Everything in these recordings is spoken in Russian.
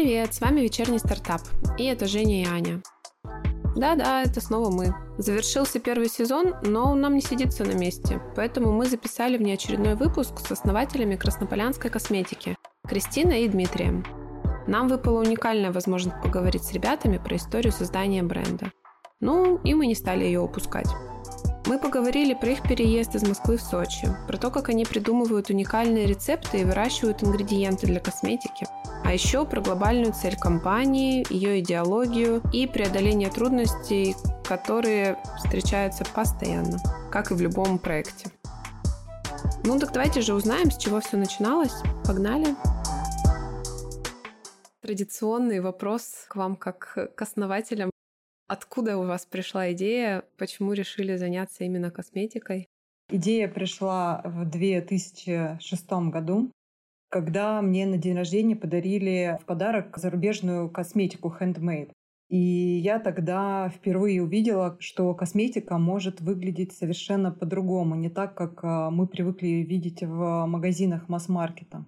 Привет, с вами вечерний стартап, и это Женя и Аня. Да-да, это снова мы. Завершился первый сезон, но нам не сидится на месте, поэтому мы записали внеочередной выпуск с основателями краснополянской косметики Кристиной и Дмитрием. Нам выпала уникальная возможность поговорить с ребятами про историю создания бренда. Ну, и мы не стали ее упускать. Мы поговорили про их переезд из Москвы в Сочи, про то, как они придумывают уникальные рецепты и выращивают ингредиенты для косметики, а еще про глобальную цель компании, ее идеологию и преодоление трудностей, которые встречаются постоянно, как и в любом проекте. Ну так давайте же узнаем, с чего все начиналось. Погнали! Традиционный вопрос к вам как к основателям. Откуда у вас пришла идея? Почему решили заняться именно косметикой? Идея пришла в 2006 году, когда мне на день рождения подарили в подарок зарубежную косметику handmade. И я тогда впервые увидела, что косметика может выглядеть совершенно по-другому, не так, как а, мы привыкли видеть в магазинах масс-маркета.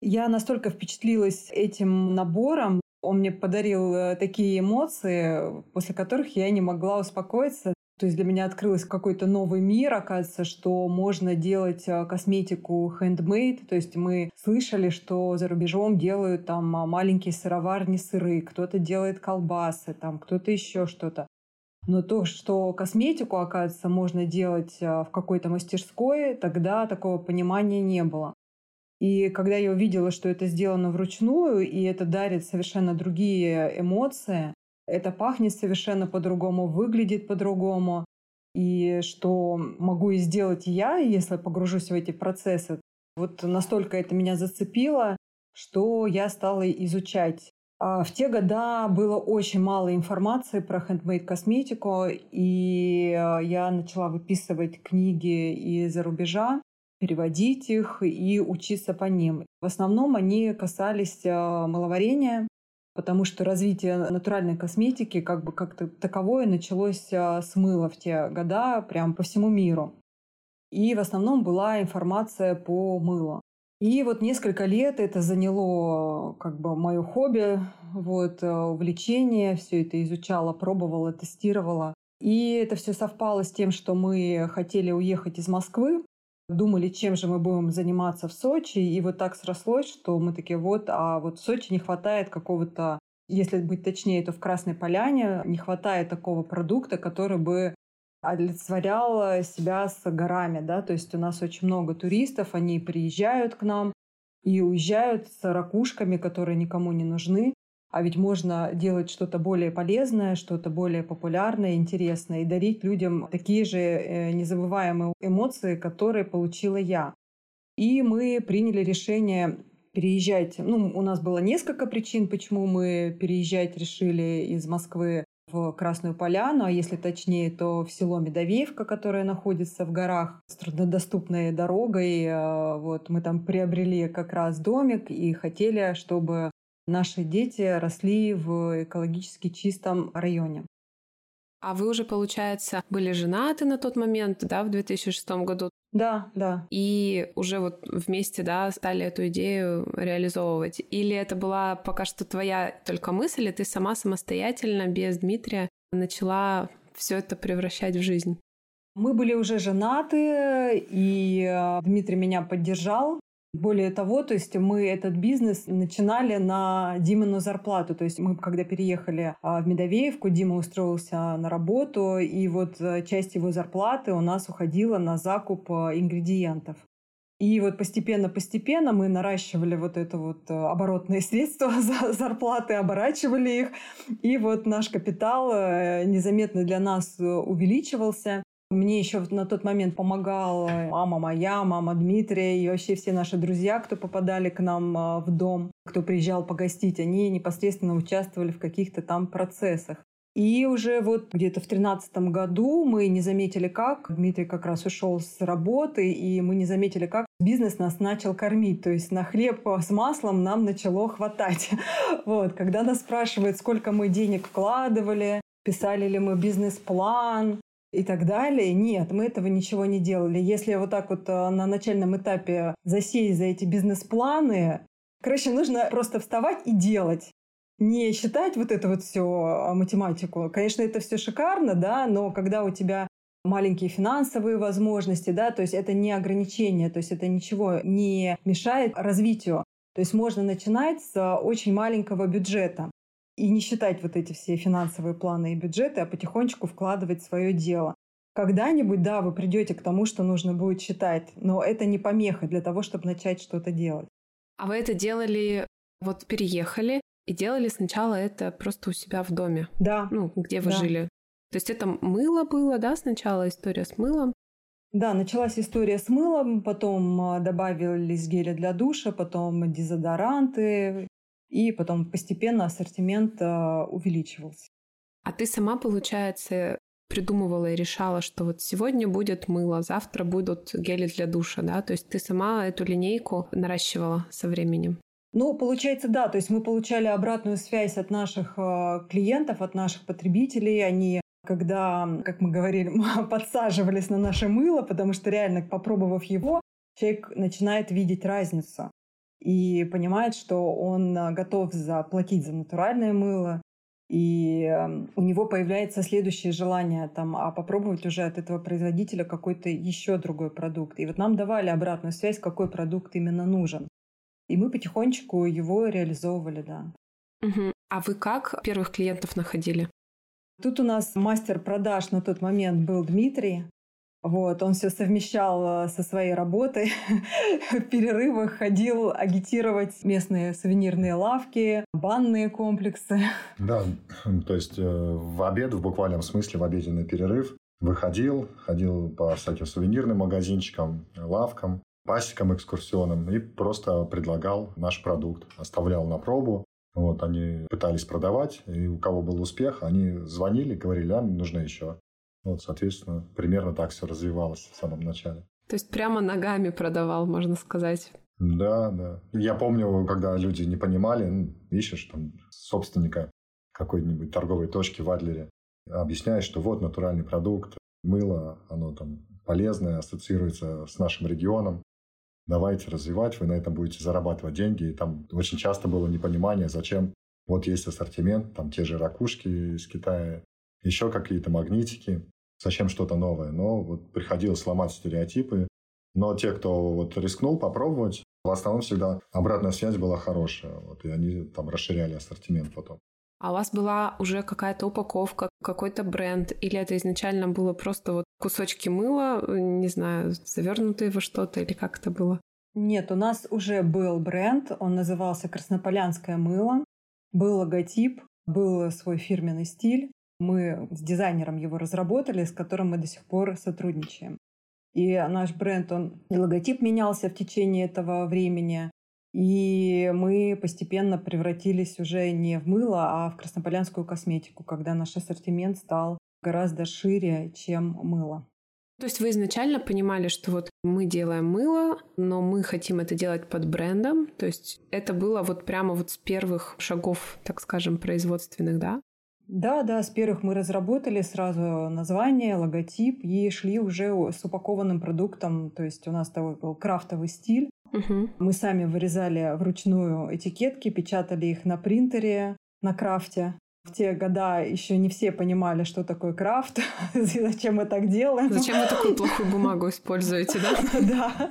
Я настолько впечатлилась этим набором, он мне подарил э, такие эмоции, после которых я не могла успокоиться. То есть для меня открылся какой-то новый мир, оказывается, что можно делать э, косметику handmade. То есть мы слышали, что за рубежом делают там а, маленькие сыроварни сыры, кто-то делает колбасы, там кто-то еще что-то. Но то, что косметику, оказывается, можно делать э, в какой-то мастерской, тогда такого понимания не было. И когда я увидела, что это сделано вручную, и это дарит совершенно другие эмоции, это пахнет совершенно по-другому, выглядит по-другому, и что могу и сделать я, если погружусь в эти процессы. Вот настолько это меня зацепило, что я стала изучать. А в те года было очень мало информации про хендмейд косметику, и э, я начала выписывать книги из-за рубежа переводить их и учиться по ним. В основном они касались а, маловарения, потому что развитие натуральной косметики как бы как-то таковое началось а, с мыла в те года прям по всему миру. И в основном была информация по мылу. И вот несколько лет это заняло как бы мое хобби, вот, а, увлечение, все это изучала, пробовала, тестировала. И это все совпало с тем, что мы хотели уехать из Москвы, думали, чем же мы будем заниматься в Сочи, и вот так срослось, что мы такие вот, а вот в Сочи не хватает какого-то, если быть точнее, то в Красной Поляне не хватает такого продукта, который бы олицетворял себя с горами, да, то есть у нас очень много туристов, они приезжают к нам и уезжают с ракушками, которые никому не нужны, а ведь можно делать что-то более полезное, что-то более популярное, интересное и дарить людям такие же э, незабываемые эмоции, которые получила я. И мы приняли решение переезжать. Ну, у нас было несколько причин, почему мы переезжать решили из Москвы в Красную Поляну, а если точнее, то в село Медовеевка, которое находится в горах с труднодоступной дорогой. Э, вот мы там приобрели как раз домик и хотели, чтобы наши дети росли в экологически чистом районе. А вы уже, получается, были женаты на тот момент, да, в 2006 году? Да, да. И уже вот вместе, да, стали эту идею реализовывать? Или это была пока что твоя только мысль, и ты сама самостоятельно, без Дмитрия, начала все это превращать в жизнь? Мы были уже женаты, и э, Дмитрий меня поддержал. Более того, то есть мы этот бизнес начинали на Димину зарплату. То есть мы, когда переехали а, в Медовеевку, Дима устроился на работу, и вот э, часть его зарплаты у нас уходила на закуп э, ингредиентов. И вот постепенно-постепенно мы наращивали вот это вот э, оборотные средства за зарплаты, оборачивали их. И вот наш капитал незаметно для нас увеличивался. Мне еще на тот момент помогала мама моя, мама Дмитрия и вообще все наши друзья, кто попадали к нам а, в дом, кто приезжал погостить, они непосредственно участвовали в каких-то там процессах. И уже вот где-то в тринадцатом году мы не заметили как, Дмитрий как раз ушел с работы, и мы не заметили как бизнес нас начал кормить. То есть на хлеб с маслом нам начало хватать. Вот, когда нас спрашивают, сколько мы денег вкладывали, писали ли мы бизнес-план, и так далее. Нет, мы этого ничего не делали. Если вот так вот э, на начальном этапе засесть за эти бизнес-планы, короче, нужно просто вставать и делать. не считать вот это вот все а, математику. Конечно, это все шикарно, да, но когда у тебя маленькие финансовые возможности, да, то есть это не ограничение, то есть это ничего не мешает развитию. То есть можно начинать с очень маленького бюджета и не считать вот эти все финансовые планы и бюджеты, а потихонечку вкладывать свое дело. Когда-нибудь, да, вы придете к тому, что нужно будет считать, но это не помеха для того, чтобы начать что-то делать. А вы это делали, вот переехали и делали сначала это просто у себя в доме? Да. Ну, где вы да. жили? То есть это мыло было, да, сначала история с мылом? Да, началась история с мылом, потом а, добавились гели для душа, потом дезодоранты, и потом постепенно ассортимент а, увеличивался. А ты сама, получается, придумывала и решала, что вот сегодня будет мыло, завтра будут гели для душа, да? То есть ты сама эту линейку наращивала со временем? Ну, получается, да. То есть мы получали обратную связь от наших э, клиентов, от наших потребителей. Они когда, как мы говорили, подсаживались на наше мыло, потому что реально, попробовав его, человек начинает видеть разницу и понимает, что он э, готов заплатить за натуральное мыло, и эм, у него появляется следующее желание там, а попробовать уже от этого производителя какой-то еще другой продукт. И вот нам давали обратную связь, какой продукт именно нужен. И мы потихонечку его реализовывали, да. Угу. А вы как первых клиентов находили? Тут у нас мастер продаж на тот момент был Дмитрий. Вот, он все совмещал э, со своей работой. В перерывах ходил агитировать местные сувенирные лавки, банные комплексы. Да, то есть э, в обед, в буквальном смысле, в обеденный перерыв выходил, ходил по всяким сувенирным магазинчикам, лавкам, пасекам экскурсионным и просто предлагал наш продукт. Оставлял на пробу. Вот, они пытались продавать, и у кого был успех, они звонили, говорили, а, нужно еще. Вот, соответственно, примерно так все развивалось в самом начале. То есть прямо ногами продавал, можно сказать. Да, да. Я помню, когда люди не понимали, ну, ищешь там собственника какой-нибудь торговой точки в Адлере, объясняешь, что вот натуральный продукт, мыло, оно там полезное, ассоциируется с нашим регионом. Давайте развивать, вы на этом будете зарабатывать деньги. И там очень часто было непонимание, зачем вот есть ассортимент, там те же ракушки из Китая, еще какие-то магнитики зачем что-то новое. Но вот приходилось сломать стереотипы. Но те, кто вот рискнул попробовать, в основном всегда обратная связь была хорошая. Вот, и они там расширяли ассортимент потом. А у вас была уже какая-то упаковка, какой-то бренд, или это изначально было просто вот кусочки мыла, не знаю, завернутые во что-то, или как это было? Нет, у нас уже был бренд, он назывался «Краснополянское мыло», был логотип, был свой фирменный стиль. Мы с дизайнером его разработали, с которым мы до сих пор сотрудничаем. И наш бренд, он и логотип менялся в течение этого времени. И мы постепенно превратились уже не в мыло, а в краснополянскую косметику, когда наш ассортимент стал гораздо шире, чем мыло. То есть вы изначально понимали, что вот мы делаем мыло, но мы хотим это делать под брендом. То есть это было вот прямо вот с первых шагов, так скажем, производственных, да? Да, да, с первых мы разработали сразу название, логотип и шли уже с упакованным продуктом. То есть у нас такой был крафтовый стиль. Угу. Мы сами вырезали вручную этикетки, печатали их на принтере, на крафте. В те года еще не все понимали, что такое крафт, зачем мы так делаем. Зачем вы такую плохую бумагу используете, да? Да.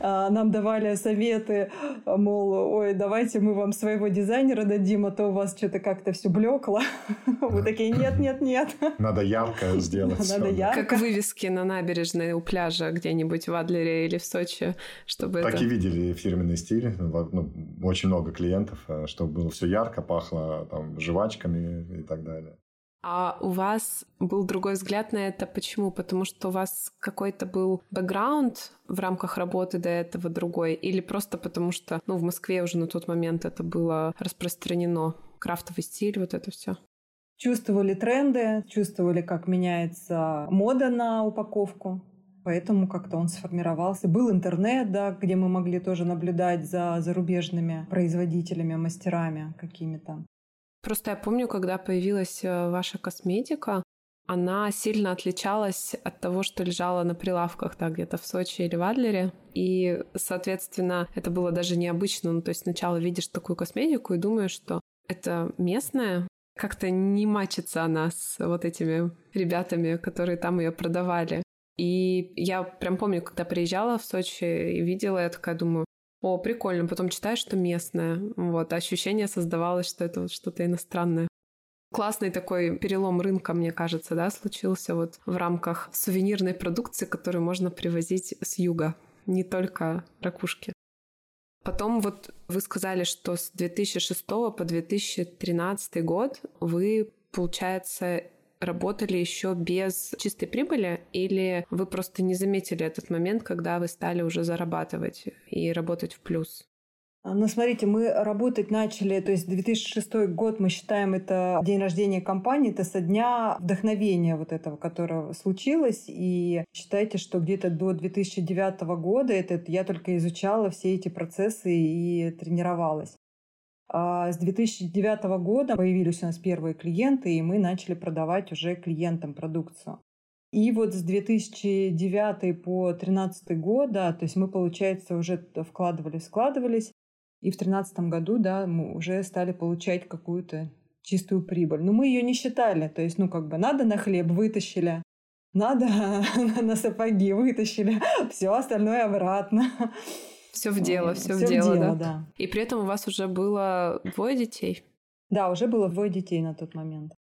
А, нам давали советы, мол, ой, давайте мы вам своего дизайнера дадим, а то у вас что-то как-то все блекло. Вы такие, нет, нет, нет. Надо ярко сделать. Надо ярко. Как вывески на набережной у пляжа где-нибудь в Адлере или в Сочи, чтобы Так это... и видели фирменный стиль. Ну, очень много клиентов, э, чтобы было все ярко, пахло там жвачками, и так далее. А у вас был другой взгляд на это. Почему? Потому что у вас какой-то был бэкграунд в рамках работы до этого другой? Или просто потому что, ну, в Москве уже на тот момент это было распространено? Крафтовый стиль, вот это все. Чувствовали тренды, чувствовали, как меняется мода на упаковку. Поэтому как-то он сформировался. Был интернет, да, где мы могли тоже наблюдать за зарубежными производителями, мастерами какими-то. Просто я помню, когда появилась э, ваша косметика, она сильно отличалась от того, что лежало на прилавках, да, где-то в Сочи или в Адлере. И, соответственно, это было даже необычно. Ну, то есть сначала видишь такую косметику и думаешь, что это местная? Как-то не мачится она с вот этими ребятами, которые там ее продавали. И я прям помню, когда приезжала в Сочи и видела, я такая думаю, о, прикольно. Потом читаешь, что местное. Вот, ощущение создавалось, что это вот что-то иностранное. Классный такой перелом рынка, мне кажется, да, случился вот в рамках сувенирной продукции, которую можно привозить с юга, не только ракушки. Потом вот вы сказали, что с 2006 по 2013 год вы, получается, работали еще без чистой прибыли, или вы просто не заметили этот момент, когда вы стали уже зарабатывать и работать в плюс? А, ну, смотрите, мы работать начали, то есть 2006 год, мы считаем это день рождения компании, это со дня вдохновения вот этого, которое случилось. И считайте, что где-то до 2009 года это я только изучала все эти процессы и тренировалась. А с 2009 года появились у нас первые клиенты, и мы начали продавать уже клиентам продукцию. И вот с 2009 по 2013 года, то есть мы, получается, уже вкладывались, вкладывались, и в 2013 году, да, мы уже стали получать какую-то чистую прибыль. Но мы ее не считали, то есть, ну, как бы надо на хлеб вытащили, надо на сапоги вытащили, все остальное обратно. Все в дело, все, в дело, да? да. И при этом у вас уже было двое детей? Да, уже было двое детей на тот момент.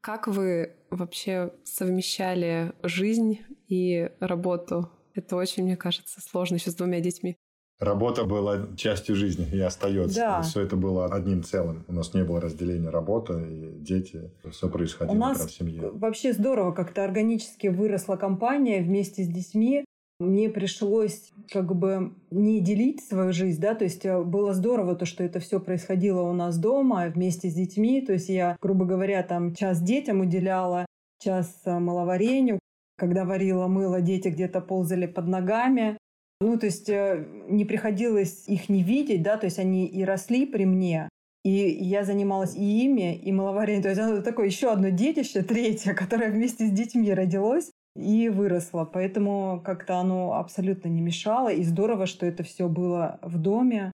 Как вы вообще совмещали жизнь и работу? Это очень, мне кажется, сложно еще с двумя детьми. Работа была частью жизни и остается. Да. Все это было одним целым. У нас не было разделения работы и дети. Все происходило У нас в семье. Вообще здорово, как-то органически выросла компания вместе с детьми мне пришлось как бы не делить свою жизнь, да, то есть э, было здорово то, что это все происходило у нас дома вместе с детьми, то есть я, грубо говоря, там час детям уделяла, час э, маловарению, когда варила мыло, дети где-то ползали под ногами, ну, то есть э, не приходилось их не видеть, да, то есть они и росли при мне, и я занималась и ими, и маловарением. То есть это такое еще одно детище, третье, которое вместе с детьми родилось и выросла. Поэтому как-то оно абсолютно не мешало. И здорово, что это все было в доме.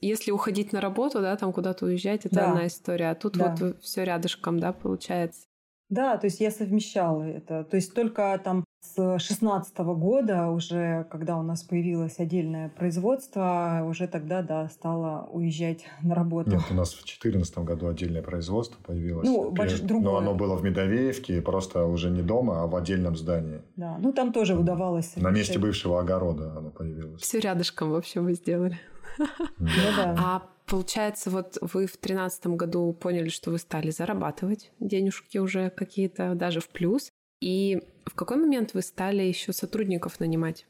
Если уходить на работу, да, там куда-то уезжать, это да. одна история. А тут да. вот все рядышком, да, получается. Да, то есть я совмещала это. То есть только там с 16 года уже, когда у нас появилось отдельное производство, уже тогда, да, стала уезжать на работу. Нет, у нас в 2014 году отдельное производство появилось. Ну, больш... другое. Но оно было в Медовеевке, просто уже не дома, а в отдельном здании. Да, ну там тоже удавалось. На месте бывшего огорода оно появилось. Все рядышком, в общем, вы сделали. Ну да. А получается, вот вы в 2013 году поняли, что вы стали зарабатывать денежки уже какие-то, даже в плюс. И в какой момент вы стали еще сотрудников нанимать?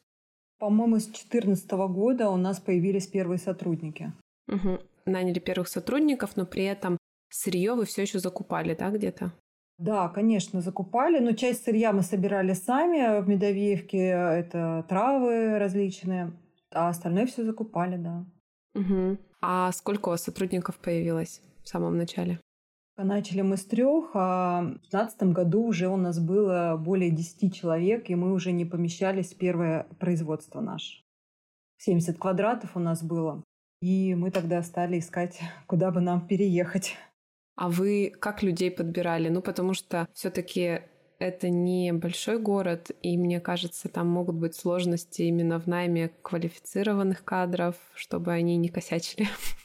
По-моему, с 2014 года у нас появились первые сотрудники. Угу. Наняли первых сотрудников, но при этом сырье вы все еще закупали, да, где-то? Да, конечно, закупали, но часть сырья мы собирали сами в Медовеевке, это травы различные, а остальное все закупали, да. Угу. А сколько у вас сотрудников появилось в самом начале? Начали мы с трех, а в 2015 году уже у нас было более 10 человек, и мы уже не помещались в первое производство наше. 70 квадратов у нас было. И мы тогда стали искать, куда бы нам переехать. А вы как людей подбирали? Ну, потому что все-таки это не большой город, и мне кажется, там могут быть сложности именно в найме квалифицированных кадров, чтобы они не косячили.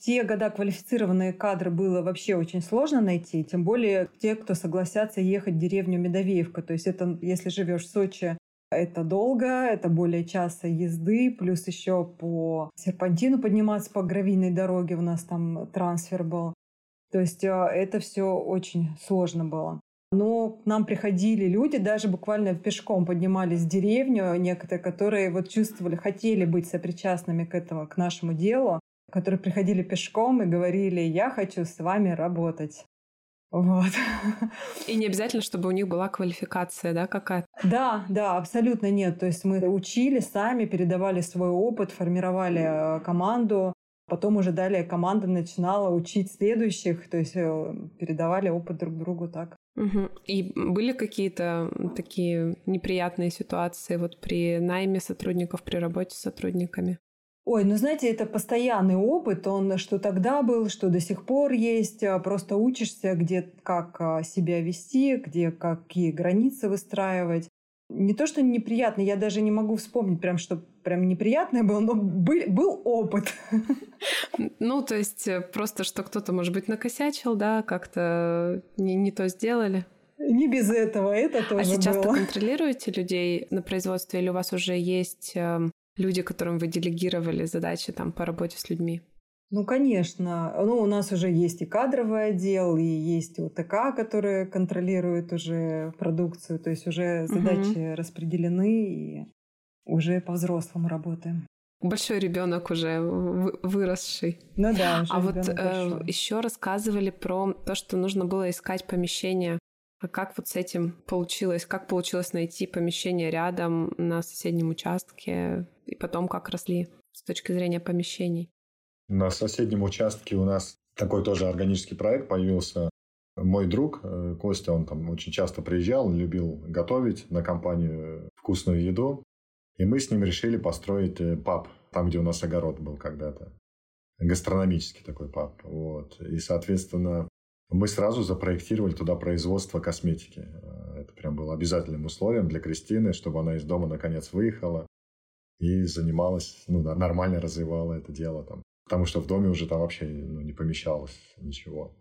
Те года квалифицированные кадры было вообще очень сложно найти, тем более те, кто согласятся ехать в деревню Медовеевка. То есть это, если живешь в Сочи, это долго, это более часа езды, плюс еще по серпантину подниматься по гравийной дороге, у нас там трансфер был. То есть э, это все очень сложно было. Но к нам приходили люди, даже буквально пешком поднимались в деревню, некоторые, которые вот чувствовали, хотели быть сопричастными к этому, к нашему делу которые приходили пешком и говорили, я хочу с вами работать. Вот. И не обязательно, чтобы у них была квалификация, да, какая-то? Да, да, абсолютно нет. То есть мы учили сами, передавали свой опыт, формировали э, команду. Потом уже далее команда начинала учить следующих, то есть э, передавали опыт друг другу так. Угу. И были какие-то такие неприятные ситуации вот при найме сотрудников, при работе с сотрудниками? Ой, ну знаете, это постоянный опыт, он что тогда был, что до сих пор есть. А, просто учишься, где как а, себя вести, где какие границы выстраивать. Не то, что неприятно, я даже не могу вспомнить прям, что прям неприятное было, но был, был опыт. Ну, то есть э, просто, что кто-то, может быть, накосячил, да, как-то не, не то сделали. Не без этого, это тоже А сейчас было. контролируете людей на производстве или у вас уже есть эм, люди, которым вы делегировали задачи там по работе с людьми? Ну, конечно. Ну, у нас уже есть и кадровый отдел, и есть ОТК, которые контролируют уже продукцию. То есть уже задачи угу. распределены, и уже по-взрослому работаем. Большой ребенок уже выросший. Ну да. Уже а вот э, еще рассказывали про то, что нужно было искать помещение. А как вот с этим получилось? Как получилось найти помещение рядом на соседнем участке? И потом как росли с точки зрения помещений? На соседнем участке у нас такой тоже органический проект появился. Мой друг э, Костя, он там очень часто приезжал, любил готовить на компанию вкусную еду. И мы с ним решили построить э, паб, там, где у нас огород был когда-то. Гастрономический такой паб. Вот. И, соответственно, мы сразу запроектировали туда производство косметики. Э, это прям было обязательным условием для Кристины, чтобы она из дома наконец выехала и занималась, ну, нормально развивала это дело там. Потому что в доме уже там вообще ну, не помещалось ничего.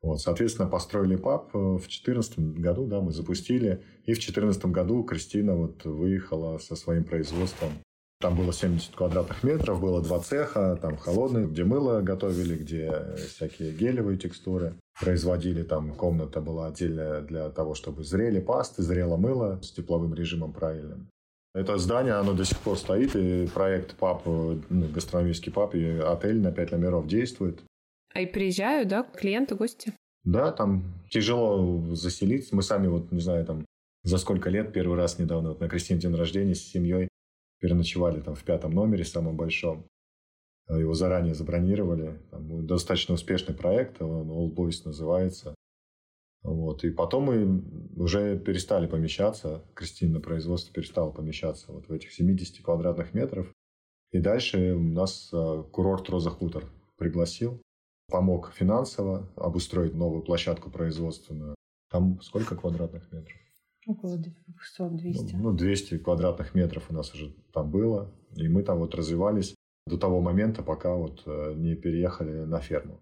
Вот, соответственно, построили паб э, в 2014 году, да, мы запустили. И в 2014 году Кристина вот выехала со своим производством. Там было 70 квадратных метров, было два цеха, там холодные, где мыло готовили, где всякие гелевые текстуры производили. Там комната была отдельная для того, чтобы зрели пасты, зрело мыло с тепловым режимом правильным. Это здание, оно до сих пор стоит, и проект ПАП, ну, гастрономический ПАП, и отель на пять номеров действует. А и приезжают, да, клиенты, гости? Да, там тяжело заселиться. Мы сами, вот, не знаю, там, за сколько лет, первый раз недавно, вот на Кристине день рождения с семьей переночевали там в пятом номере, самом большом. Его заранее забронировали. Там достаточно успешный проект, он All Boys называется. Вот. И потом мы уже перестали помещаться, Кристина на производстве перестала помещаться вот в этих 70 квадратных метров. И дальше нас а, курорт Роза Хутор пригласил помог финансово обустроить новую площадку производственную. Там сколько квадратных метров? Около 200-200. Ну, 200 квадратных метров у нас уже там было. И мы там вот развивались до того момента, пока вот э, не переехали на ферму.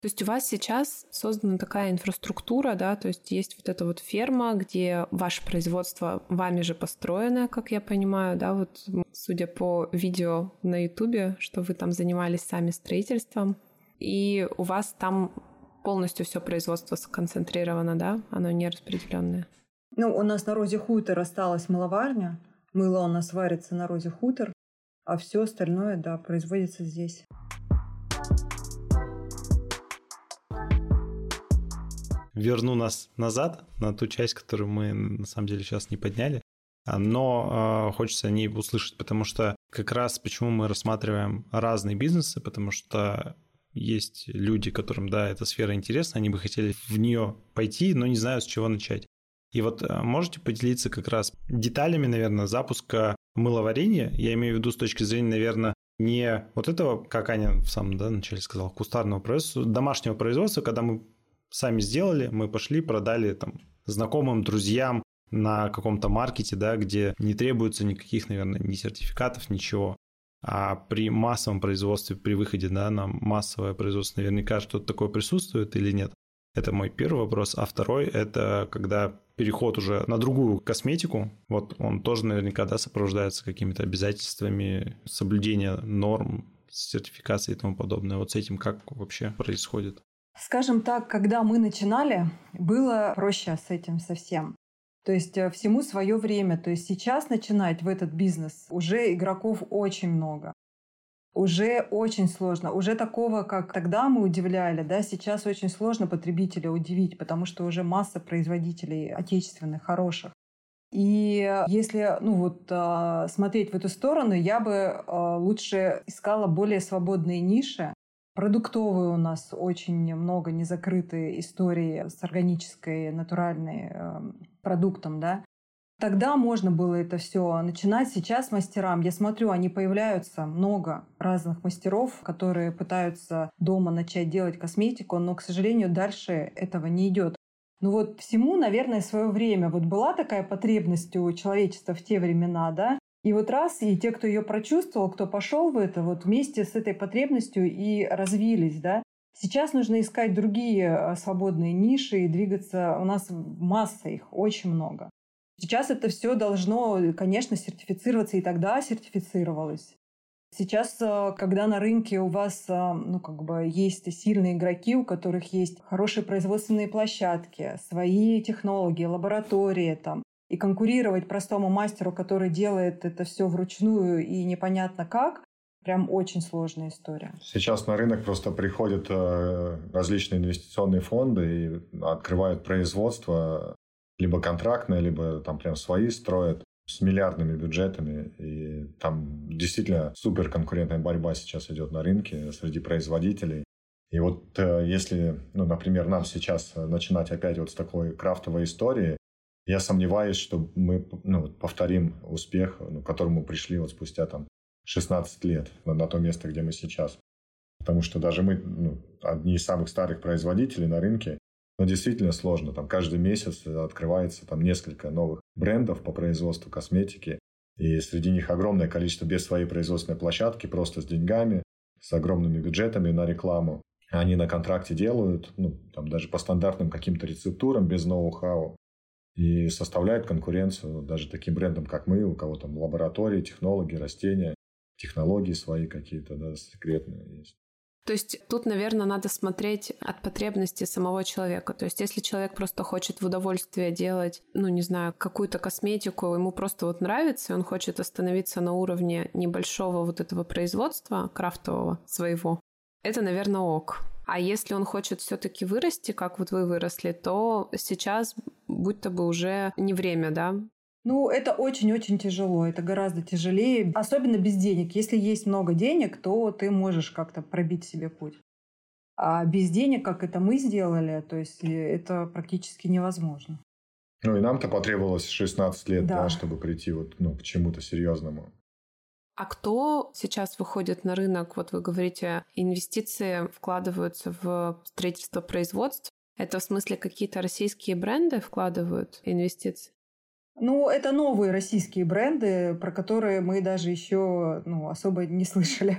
То есть у вас сейчас создана такая инфраструктура, да, то есть есть вот эта вот ферма, где ваше производство вами же построено, как я понимаю, да, вот судя по видео на ютубе, что вы там занимались сами строительством, и у вас там полностью все производство сконцентрировано, да? Оно не распределенное. Ну, у нас на Розе Хутор осталась мыловарня. Мыло у нас варится на Розе Хутор, а все остальное, да, производится здесь. Верну нас назад на ту часть, которую мы на самом деле сейчас не подняли но э, хочется о ней услышать, потому что как раз почему мы рассматриваем разные бизнесы, потому что есть люди, которым, да, эта сфера интересна, они бы хотели в нее пойти, но не знают, с чего начать. И вот э, можете поделиться как раз деталями, наверное, запуска мыловарения. Я имею в виду с точки зрения, наверное, не вот этого, как Аня в самом да, начале сказала, кустарного производства, домашнего производства, когда мы сами сделали, мы пошли, продали там знакомым, друзьям на каком-то маркете, да, где не требуется никаких, наверное, ни сертификатов, ничего. А при массовом производстве, при выходе да, на массовое производство, наверняка что-то такое присутствует или нет? Это мой первый вопрос. А второй – это когда переход уже на другую косметику, вот он тоже наверняка да, сопровождается какими-то обязательствами соблюдения норм, сертификации и тому подобное. Вот с этим как вообще происходит? Скажем так, когда мы начинали, было проще с этим совсем. То есть э, всему свое время. То есть сейчас начинать в этот бизнес уже игроков очень много. Уже очень сложно. Уже такого, как тогда мы удивляли, да, сейчас очень сложно потребителя удивить, потому что уже масса производителей отечественных, хороших. И если ну вот, а, смотреть в эту сторону, я бы а, лучше искала более свободные ниши. Продуктовые у нас очень много незакрытые истории с органической, натуральной эм, продуктом, да. Тогда можно было это все начинать. Сейчас мастерам, я смотрю, они появляются много разных мастеров, которые пытаются дома начать делать косметику, но, к сожалению, дальше этого не идет. Ну вот всему, наверное, свое время. Вот была такая потребность у человечества в те времена, да, и вот раз, и те, кто ее прочувствовал, кто пошел в это, вот вместе с этой потребностью и развились, да. Сейчас нужно искать другие а, свободные ниши и двигаться. У нас масса их, очень много. Сейчас это все должно, конечно, сертифицироваться, и тогда сертифицировалось. Сейчас, а, когда на рынке у вас а, ну, как бы есть сильные игроки, у которых есть хорошие производственные площадки, свои технологии, лаборатории, там, и конкурировать простому мастеру, который делает это все вручную и непонятно как, прям очень сложная история. Сейчас на рынок просто приходят э, различные инвестиционные фонды и открывают производство либо контрактное, либо там прям свои строят с миллиардными бюджетами. И там действительно супер конкурентная борьба сейчас идет на рынке среди производителей. И вот э, если, ну, например, нам сейчас начинать опять вот с такой крафтовой истории, я сомневаюсь, что мы ну, повторим успех, ну, к которому пришли вот спустя там 16 лет на, на то место, где мы сейчас. Потому что даже мы ну, одни из самых старых производителей на рынке, но действительно сложно. Там каждый месяц открывается там несколько новых брендов по производству косметики. И среди них огромное количество без своей производственной площадки, просто с деньгами, с огромными бюджетами на рекламу. Они на контракте делают, ну, там даже по стандартным каким-то рецептурам, без ноу-хау и составляют конкуренцию даже таким брендам, как мы, у кого там лаборатории, технологии, растения, технологии свои какие-то, да, секретные есть. То есть тут, наверное, надо смотреть от потребности самого человека. То есть если человек просто хочет в удовольствие делать, ну, не знаю, какую-то косметику, ему просто вот нравится, он хочет остановиться на уровне небольшого вот этого производства крафтового своего, это, наверное, ок. А если он хочет все-таки вырасти, как вот вы выросли, то сейчас будто бы уже не время, да? Ну, это очень-очень тяжело. Это гораздо тяжелее, особенно без денег. Если есть много денег, то ты можешь как-то пробить себе путь. А без денег, как это мы сделали, то есть э, это практически невозможно. Ну и нам-то потребовалось 16 лет, да. Да, чтобы прийти вот, ну, к чему-то серьезному. А кто сейчас выходит на рынок? Вот вы говорите, инвестиции вкладываются в строительство производств. Это в смысле какие-то российские бренды вкладывают инвестиции? Ну, это новые российские бренды, про которые мы даже еще ну, особо не слышали.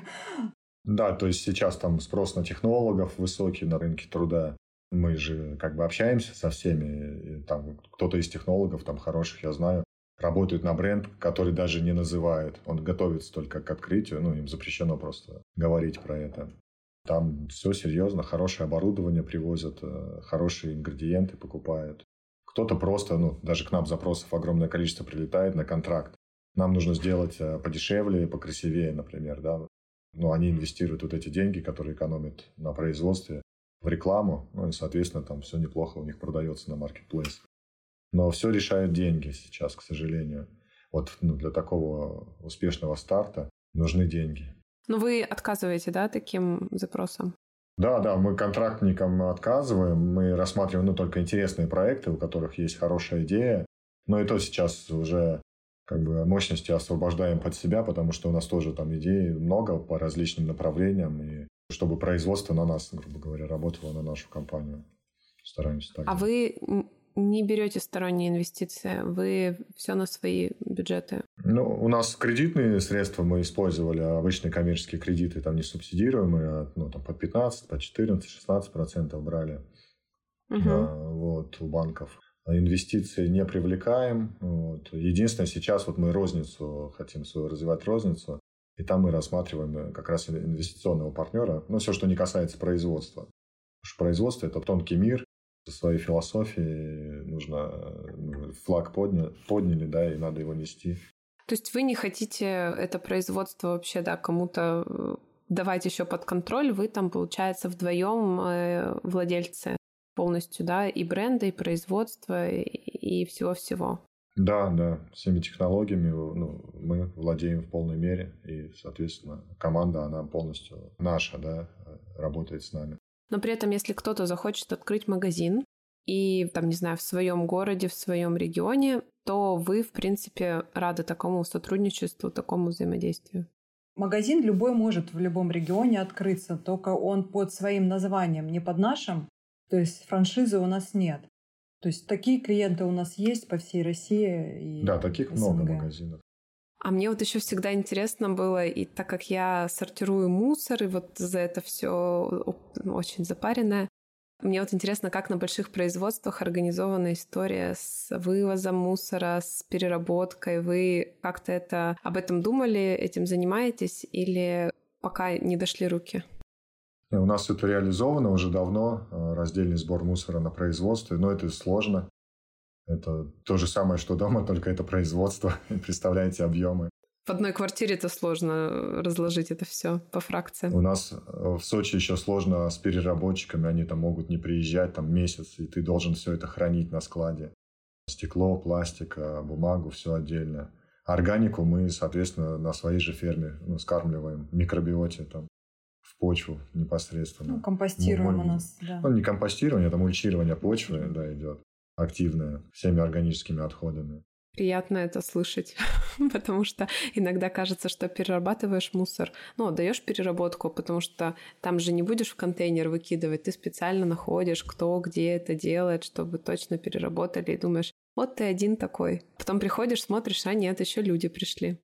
Да, то есть сейчас там спрос на технологов высокий на рынке труда. Мы же как бы общаемся со всеми. Там кто-то из технологов, там хороших, я знаю, работают на бренд, который даже не называют. Он готовится только к открытию, ну, им запрещено просто говорить про это. Там все серьезно, хорошее оборудование привозят, э, хорошие ингредиенты покупают. Кто-то просто, ну, даже к нам запросов огромное количество прилетает на контракт. Нам нужно сделать э, подешевле, покрасивее, например, да. Но они инвестируют вот эти деньги, которые экономят на производстве, в рекламу, ну и, соответственно, там все неплохо у них продается на маркетплейс. Но все решают деньги сейчас, к сожалению. Вот ну, для такого успешного старта нужны деньги. Но вы отказываете, да, таким запросам? Да, да, мы контрактникам отказываем, мы рассматриваем ну, только интересные проекты, у которых есть хорошая идея. Но и то сейчас уже как бы мощности освобождаем под себя, потому что у нас тоже там идей много по различным направлениям, и чтобы производство на нас, грубо говоря, работало на нашу компанию. Стараемся так. А делать. вы не берете сторонние инвестиции, вы все на свои бюджеты? Ну, у нас кредитные средства мы использовали, а обычные коммерческие кредиты там не субсидируемые, а, ну, там по 15, по 14, 16 процентов брали угу. да, вот, у банков. А инвестиции не привлекаем. Вот. Единственное, сейчас вот мы розницу, хотим свою развивать розницу, и там мы рассматриваем как раз инвестиционного партнера, ну, все, что не касается производства. Потому что производство – это тонкий мир, со своей философией нужно ну, флаг подня, подняли, да, и надо его нести. То есть вы не хотите это производство вообще, да, кому-то э, давать еще под контроль, вы там, получается, вдвоем э, владельцы полностью, да, и бренда, и производства, и всего-всего. Да, да, всеми технологиями ну, мы владеем в полной мере, и, соответственно, команда, она полностью наша, да, работает с нами. Но при этом, если кто-то захочет открыть магазин, и, там, не знаю, в своем городе, в своем регионе, то вы, в принципе, рады такому сотрудничеству, такому взаимодействию. Магазин любой может в любом регионе открыться, только он под своим названием, не под нашим. То есть франшизы у нас нет. То есть такие клиенты у нас есть по всей России. И да, таких СНГ. много магазинов. А мне вот еще всегда интересно было, и так как я сортирую мусор, и вот за это все очень запаренная, мне вот интересно, как на больших производствах организована история с вывозом мусора, с переработкой. Вы как-то это об этом думали, этим занимаетесь или пока не дошли руки? У нас это реализовано уже давно, э, раздельный сбор мусора на производстве, но это сложно. Это то же самое, что дома, только это производство. Представляете объемы. В одной квартире это сложно разложить это все по фракциям. У нас э, в Сочи еще сложно с переработчиками, они там могут не приезжать там месяц, и ты должен все это хранить на складе. Стекло, пластик, э, бумагу, все отдельно. Органику мы, соответственно, на своей же ферме ну, скармливаем микробиоте там в почву непосредственно. Ну, компостируем мы, у нас, да. Ну, не компостирование, это мульчирование почвы, да, идет активное всеми органическими отходами. Приятно это слышать, потому что иногда кажется, что перерабатываешь мусор, ну, даешь переработку, потому что там же не будешь в контейнер выкидывать, ты специально находишь, кто где это делает, чтобы точно переработали, и думаешь, вот ты один такой. Потом приходишь, смотришь, а нет, еще люди пришли.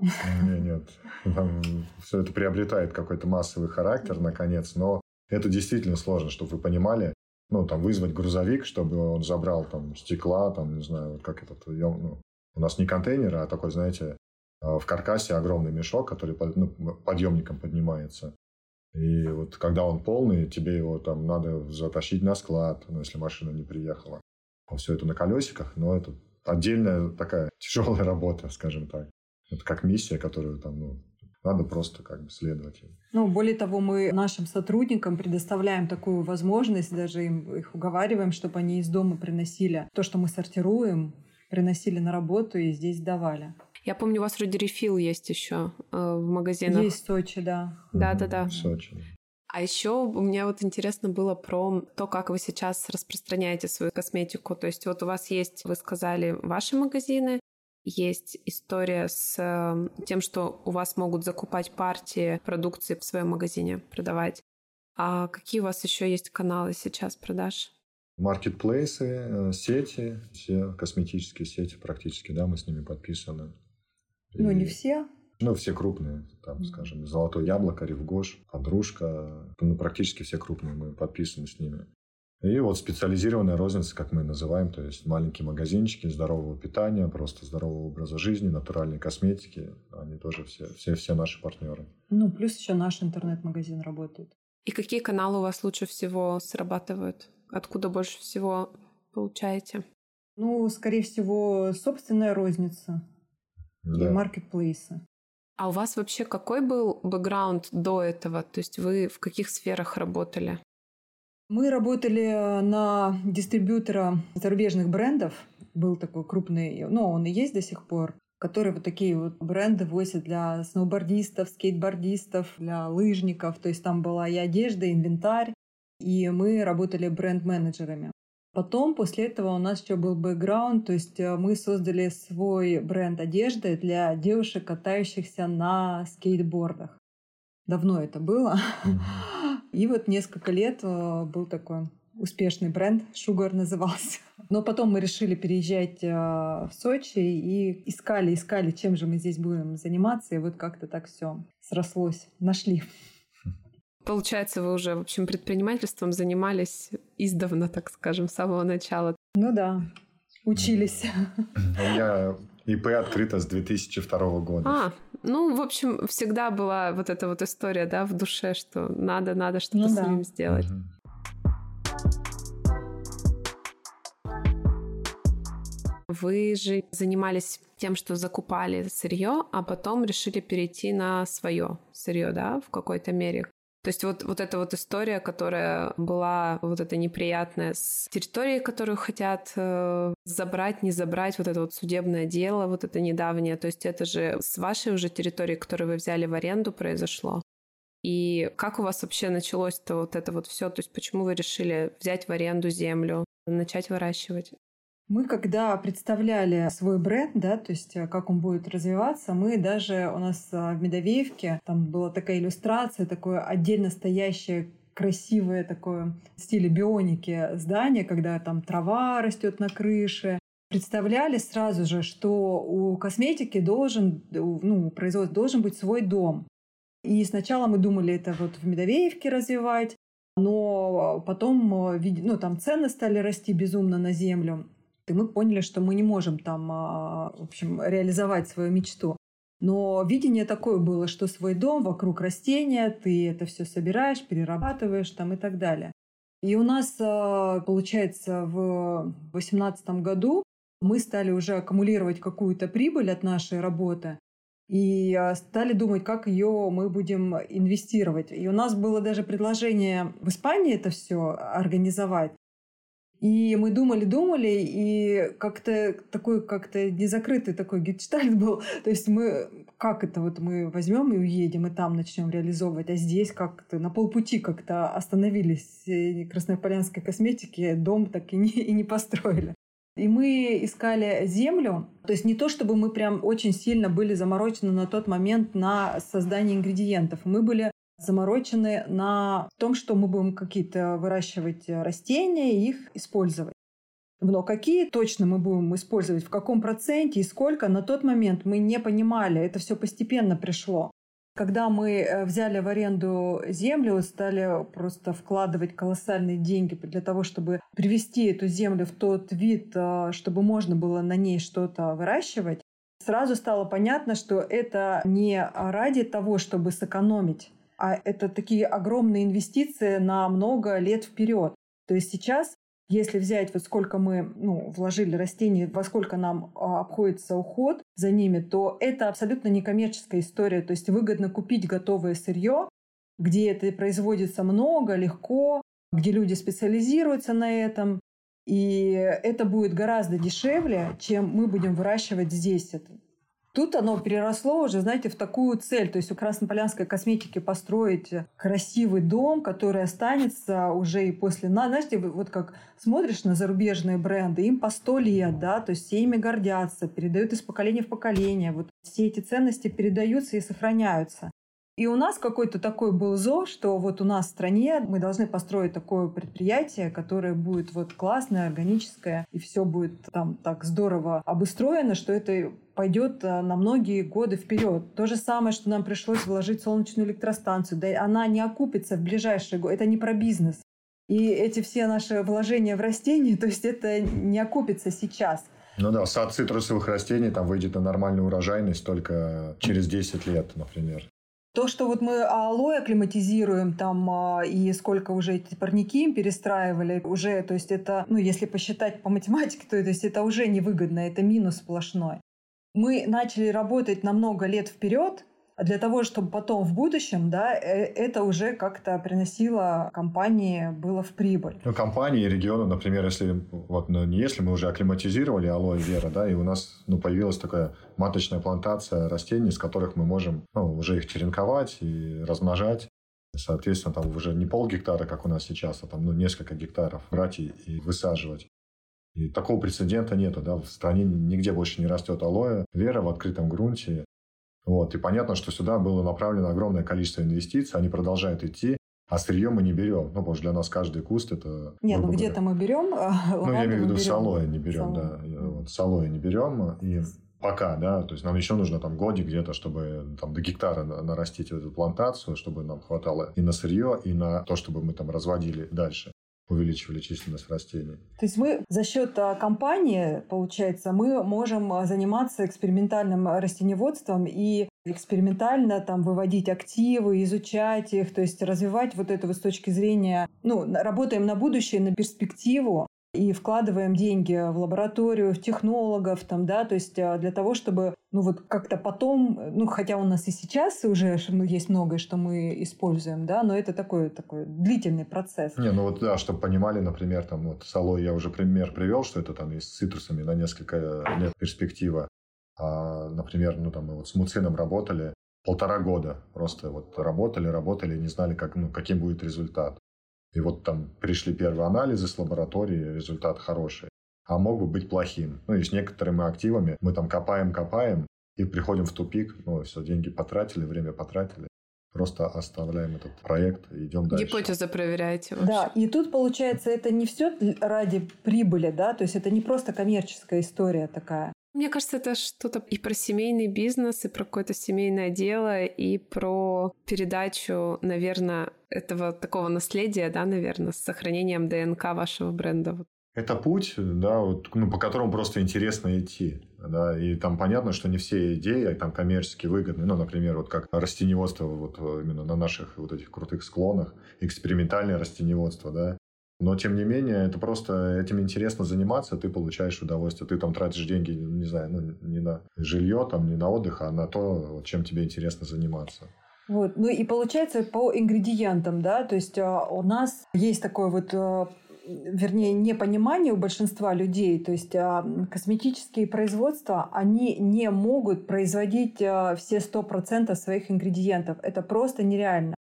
Нет, нет. Там все это приобретает какой-то массовый характер, наконец, но это действительно сложно, чтобы вы понимали, ну, там, вызвать грузовик, чтобы он забрал там стекла, там, не знаю, как это, ну, у нас не контейнеры, а такой, знаете, а, в каркасе огромный мешок, который под, ну, подъемником поднимается. И вот когда он полный, тебе его там надо затащить на склад, ну, если машина не приехала. Все это на колесиках, но это отдельная такая тяжелая работа, скажем так. Это как миссия, которую там, ну, надо просто как бы следовать им. Ну, более того, мы нашим сотрудникам предоставляем такую возможность, даже им их уговариваем, чтобы они из дома приносили то, что мы сортируем, приносили на работу и здесь сдавали. Я помню, у вас вроде рефил есть еще э, в магазинах. Есть в Сочи, да. Да, да, да. В Сочи. А еще мне вот интересно было про то, как вы сейчас распространяете свою косметику. То есть вот у вас есть, вы сказали, ваши магазины, есть история с эм, тем, что у вас могут закупать партии продукции в своем магазине, продавать. А какие у вас еще есть каналы сейчас продаж? Маркетплейсы, э, сети, все косметические сети практически, да, мы с ними подписаны. Ну, И, не все. Ну, все крупные, там, скажем, Золотое яблоко, Ревгош, Подружка, ну, практически все крупные мы подписаны с ними. И вот специализированная розница, как мы называем, то есть маленькие магазинчики здорового питания, просто здорового образа жизни, натуральной косметики, они тоже все, все, все наши партнеры. Ну, плюс еще наш интернет-магазин работает. И какие каналы у вас лучше всего срабатывают? Откуда больше всего получаете? Ну, скорее всего, собственная розница да. и маркетплейсы. А у вас вообще какой был бэкграунд до этого? То есть вы в каких сферах работали? Мы работали э, на дистрибьютора зарубежных брендов. Был такой крупный, ну, он и есть до сих пор, который вот такие вот бренды возят для сноубордистов, скейтбордистов, для лыжников. То есть там была и одежда, и инвентарь. И мы работали бренд-менеджерами. Потом, после этого у нас еще был бэкграунд, то есть э, мы создали свой бренд одежды для девушек, катающихся на скейтбордах. Давно это было. И вот несколько лет э, был такой успешный бренд, Sugar назывался. Но потом мы решили переезжать э, в Сочи и искали, искали, чем же мы здесь будем заниматься. И вот как-то так все срослось, нашли. Получается, вы уже, в общем, предпринимательством занимались издавна, так скажем, с самого начала. Ну да, учились. У меня ИП открыто с 2002 года. А, ну, в общем, всегда была вот эта вот история, да, в душе, что надо, надо что-то ну, с да. ним сделать. Угу. Вы же занимались тем, что закупали сырье, а потом решили перейти на свое сырье, да, в какой-то мере. То есть вот, вот эта вот история, которая была вот эта неприятная с территорией, которую хотят э, забрать, не забрать, вот это вот судебное дело, вот это недавнее, то есть это же с вашей уже территории, которую вы взяли в аренду, произошло. И как у вас вообще началось-то вот это вот все? То есть почему вы решили взять в аренду землю, начать выращивать? Мы когда представляли свой бренд, да, то есть э, как он будет развиваться, мы даже у нас э, в Медовеевке там была такая иллюстрация, такое отдельно стоящее красивое такое в стиле бионики здание, когда там трава растет на крыше. Представляли сразу же, что у косметики должен, ну, у должен быть свой дом. И сначала мы думали это вот в Медовеевке развивать, но потом э, ну, там цены стали расти безумно на землю. И мы поняли, что мы не можем там, а, в общем, реализовать свою мечту. Но видение такое было, что свой дом, вокруг растения, ты это все собираешь, перерабатываешь там и так далее. И у нас, а, получается, в 2018 году мы стали уже аккумулировать какую-то прибыль от нашей работы и а, стали думать, как ее мы будем инвестировать. И у нас было даже предложение в Испании это все организовать. И мы думали, думали, и как-то такой, как-то незакрытый такой гештальт был. То есть мы, как это вот мы возьмем и уедем, и там начнем реализовывать, а здесь как-то на полпути как-то остановились краснополянской косметики, дом так и не, и не построили. И мы искали землю, то есть не то, чтобы мы прям очень сильно были заморочены на тот момент на создание ингредиентов. Мы были заморочены на том, что мы будем какие-то выращивать растения и их использовать. Но какие точно мы будем использовать, в каком проценте и сколько, на тот момент мы не понимали. Это все постепенно пришло. Когда мы э, взяли в аренду землю, стали просто вкладывать колоссальные деньги для того, чтобы привести эту землю в тот вид, э, чтобы можно было на ней что-то выращивать, сразу стало понятно, что это не ради того, чтобы сэкономить а это такие огромные инвестиции на много лет вперед. То есть сейчас, если взять вот сколько мы ну, вложили растений, во сколько нам а, обходится уход за ними, то это абсолютно некоммерческая история. То есть выгодно купить готовое сырье, где это производится много, легко, где люди специализируются на этом. И это будет гораздо дешевле, чем мы будем выращивать здесь. Это Тут оно переросло уже, знаете, в такую цель. То есть у краснополянской косметики построить красивый дом, который останется уже и после... Знаете, вот как смотришь на зарубежные бренды, им по сто лет, да, то есть все ими гордятся, передают из поколения в поколение. Вот все эти ценности передаются и сохраняются. И у нас какой-то такой был зов, что вот у нас в стране мы должны построить такое предприятие, которое будет вот классное, органическое, и все будет там так здорово обустроено, что это пойдет э, на многие годы вперед. То же самое, что нам пришлось вложить в солнечную электростанцию. Да она не окупится в ближайшие годы. Это не про бизнес. И эти все наши вложения в растения, то есть это не окупится сейчас. Ну да, сад цитрусовых растений там выйдет на нормальную урожайность только через 10 лет, например. То, что вот мы алоэ акклиматизируем там, а, и сколько уже эти парники перестраивали, уже, то есть это, ну, если посчитать по математике, то, то есть это уже невыгодно, это минус сплошной. Мы начали работать на много лет вперед, для того, чтобы потом в будущем, да, э, это уже как-то приносило компании, было в прибыль. Ну, компании и регионы, например, если, вот, ну, не если мы уже акклиматизировали алоэ вера, да, и у нас, ну, появилась такая маточная плантация растений, с которых мы можем, ну, уже их черенковать и размножать. Соответственно, там уже не пол гектара, как у нас сейчас, а там, ну, несколько гектаров брать и, и высаживать. И такого прецедента нету, да, в стране нигде больше не растет алоэ, вера в открытом грунте. Вот. И понятно, что сюда было направлено огромное количество инвестиций, они продолжают идти, а сырье мы не берем. Ну, потому что для нас каждый куст это... Нет, ну где-то мы берем. А ну, я имею в виду салоя не берем, салоя. да. Вот, салоя не берем. И пока, да, то есть нам еще нужно там годик где-то, чтобы там до гектара нарастить эту плантацию, чтобы нам хватало и на сырье, и на то, чтобы мы там разводили дальше увеличивали численность растений. То есть мы за счет а, компании, получается, мы можем а, заниматься экспериментальным растеневодством и экспериментально там выводить активы, изучать их, то есть развивать вот это вот с точки зрения, ну, работаем на будущее, на перспективу, и вкладываем деньги в лабораторию, в технологов, там, да, то есть а, для того, чтобы, ну вот как-то потом, ну хотя у нас и сейчас уже есть многое, что мы используем, да, но это такой, такой длительный процесс. Не, ну вот да, чтобы понимали, например, там вот с алоэ я уже пример привел, что это там и с цитрусами на несколько лет перспектива. А, например, ну там мы вот с муцином работали полтора года, просто вот работали, работали, не знали, как, ну, каким будет результат. И вот там пришли первые анализы с лаборатории, результат хороший. а могут быть плохим. Ну и с некоторыми активами мы там копаем-копаем и приходим в тупик, ну все, деньги потратили, время потратили. Просто оставляем этот проект и идем дальше. Гипотезу проверяете вообще. Да, и тут получается это не все ради прибыли, да, то есть это не просто коммерческая история такая. Мне кажется, это что-то и про семейный бизнес, и про какое-то семейное дело, и про передачу, наверное, этого такого наследия, да, наверное, с сохранением ДНК вашего бренда. Это путь, да, вот, ну, по которому просто интересно идти. Да, и там понятно, что не все идеи там коммерчески выгодны. Ну, например, вот как растеневодство вот именно на наших вот этих крутых склонах, экспериментальное растеневодство, да. Но, тем не менее, это просто этим интересно заниматься, ты получаешь удовольствие. Ты там тратишь деньги, не знаю, ну, не на жилье, там, не на отдых, а на то, чем тебе интересно заниматься. Вот. Ну и получается по ингредиентам, да, то есть а, у нас есть такой вот а, вернее, непонимание у большинства людей. То есть а, косметические производства, они не могут производить все 100% своих ингредиентов. Это просто нереально.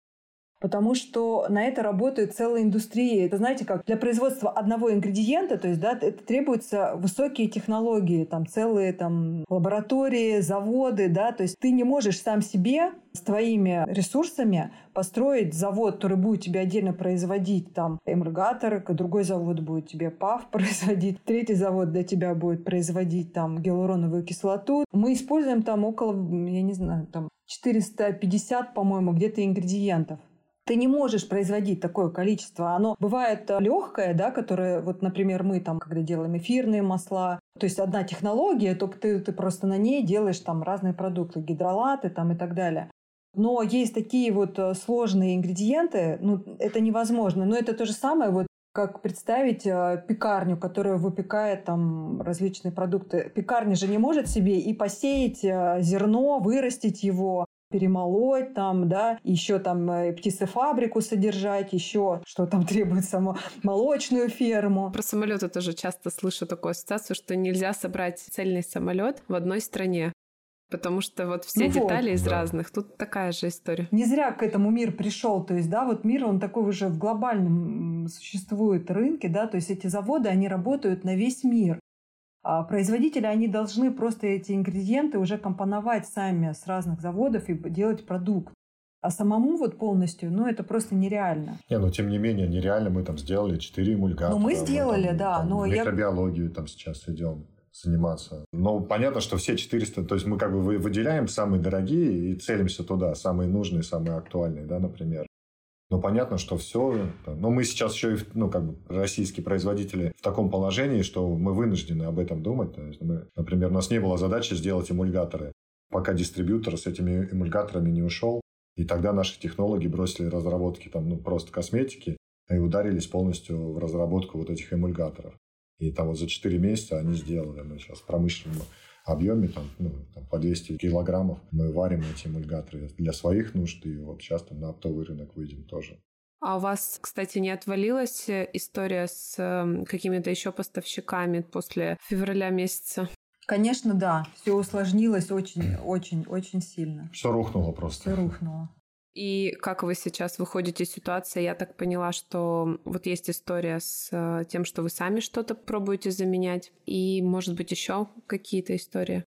Потому что на это работает целая индустрия. Это, знаете, как для производства одного ингредиента, то есть, да, это требуются высокие технологии, там целые там лаборатории, заводы, да, то есть ты не можешь сам себе с твоими ресурсами построить завод, который будет тебе отдельно производить там эмульгаторы, другой завод будет тебе ПАВ производить, третий завод для тебя будет производить там гиалуроновую кислоту. Мы используем там около, я не знаю, там 450, по-моему, где-то ингредиентов ты не можешь производить такое количество. Оно бывает э, легкое, да, которое, вот, например, мы там, когда делаем эфирные масла, то есть одна технология, только ты, ты просто на ней делаешь там разные продукты, гидролаты там и так далее. Но есть такие вот э, сложные ингредиенты, ну, это невозможно. Но это то же самое, вот как представить э, пекарню, которая выпекает там различные продукты. Пекарня же не может себе и посеять зерно, вырастить его, перемолоть там, да, еще там э, птицефабрику содержать, еще что там требует само молочную ферму. Про самолеты тоже часто слышу такую ассоциацию, что нельзя собрать цельный самолет в одной стране. Потому что вот все ну детали вот, из да. разных. Тут такая же история. Не зря к этому мир пришел. То есть, да, вот мир, он такой уже в глобальном существует рынке, да, то есть эти заводы, они работают на весь мир. А производители, они должны просто эти ингредиенты уже компоновать сами с разных заводов и делать продукт. А самому вот полностью, ну, это просто нереально. Не, но тем не менее, нереально мы там сделали 4 эмульгатора. Ну, мы сделали, мы там, да. Там, но микробиологию я... там сейчас идем заниматься. Но понятно, что все 400, то есть мы как бы выделяем самые дорогие и целимся туда, самые нужные, самые актуальные, да, например. Но понятно, что все... Но мы сейчас еще и, ну, как бы, российские производители в таком положении, что мы вынуждены об этом думать. То есть мы, например, у нас не было задачи сделать эмульгаторы, пока дистрибьютор с этими эмульгаторами не ушел. И тогда наши технологи бросили разработки там, ну, просто косметики и ударились полностью в разработку вот этих эмульгаторов. И там вот за 4 месяца они сделали. Мы сейчас промышленным объеме, там, ну, там, по 200 килограммов мы варим эти эмульгаторы для своих нужд, и вот сейчас там на оптовый рынок выйдем тоже. А у вас, кстати, не отвалилась история с эм, какими-то еще поставщиками после февраля месяца? Конечно, да. Все усложнилось очень, очень, очень сильно. Все рухнуло просто. Все рухнуло. И как вы сейчас выходите из ситуации? Я так поняла, что вот есть история с э, тем, что вы сами что-то пробуете заменять, и, может быть, еще какие-то истории?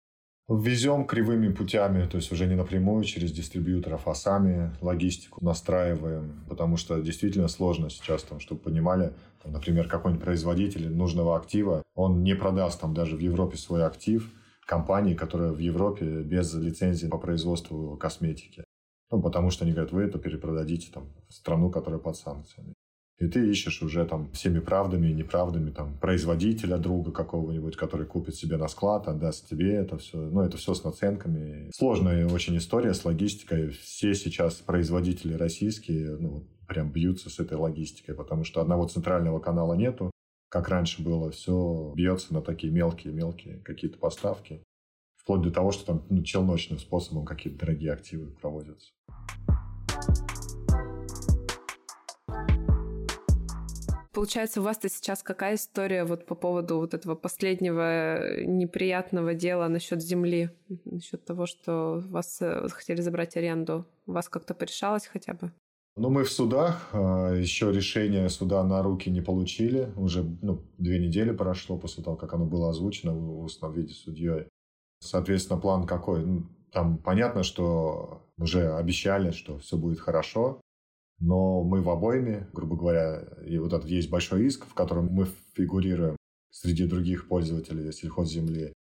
Везем кривыми путями, то есть уже не напрямую через дистрибьюторов, а сами логистику настраиваем, потому что действительно сложно сейчас, там, чтобы понимали, там, например, какой-нибудь производитель нужного актива, он не продаст там даже в Европе свой актив компании, которая в Европе без лицензии по производству косметики. Ну, потому что они говорят, вы это перепродадите там, в страну, которая под санкциями. И ты ищешь уже там всеми правдами и неправдами там производителя друга какого-нибудь, который купит себе на склад, отдаст тебе это все. Ну, это все с наценками. Сложная очень история с логистикой. Все сейчас производители российские, ну, прям бьются с этой логистикой, потому что одного центрального канала нету, как раньше было, все бьется на такие мелкие-мелкие какие-то поставки вплоть до того, что там ну, челночным способом какие-то дорогие активы проводятся. Получается, у вас-то сейчас какая история вот по поводу вот этого последнего неприятного дела насчет земли, насчет того, что вас э, хотели забрать аренду? У вас как-то порешалось хотя бы? Ну, мы в судах. А, Еще решение суда на руки не получили. Уже ну, две недели прошло после того, как оно было озвучено в устном виде судьей. Соответственно, план какой? Ну, там понятно, что уже обещали, что все будет хорошо. Но мы в обойме, грубо говоря, и вот этот есть большой иск, в котором мы фигурируем среди других пользователей сельхозземли.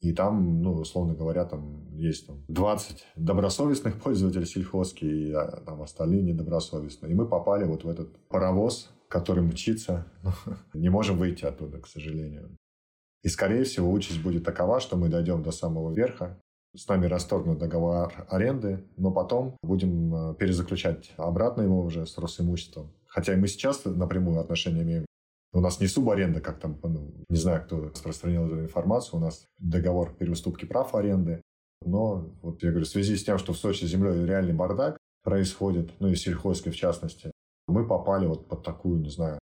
И там, ну, условно говоря, там есть там, 20 добросовестных пользователей сельхозки, и а, там остальные недобросовестные. И мы попали вот в этот паровоз, который мчится. Не можем выйти оттуда, к сожалению. И, скорее всего, участь будет такова, что мы дойдем до самого верха, с нами расторгнут договор аренды, но потом будем э, перезаключать обратно его уже с Росимуществом. Хотя и мы сейчас напрямую отношения имеем у нас не субаренда, как там, ну, не знаю, кто распространил эту информацию, у нас договор переуступки прав аренды. Но, вот я говорю, в связи с тем, что в Сочи землей реальный бардак происходит, ну и сельхозкой в частности, мы попали вот под такую, не знаю,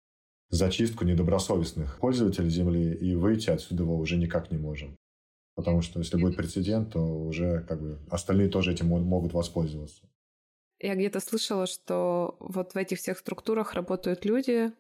зачистку недобросовестных пользователей земли, и выйти отсюда его уже никак не можем. Потому что если будет прецедент, то уже как бы остальные тоже этим могут воспользоваться. Я где-то слышала, что вот в этих всех структурах работают люди,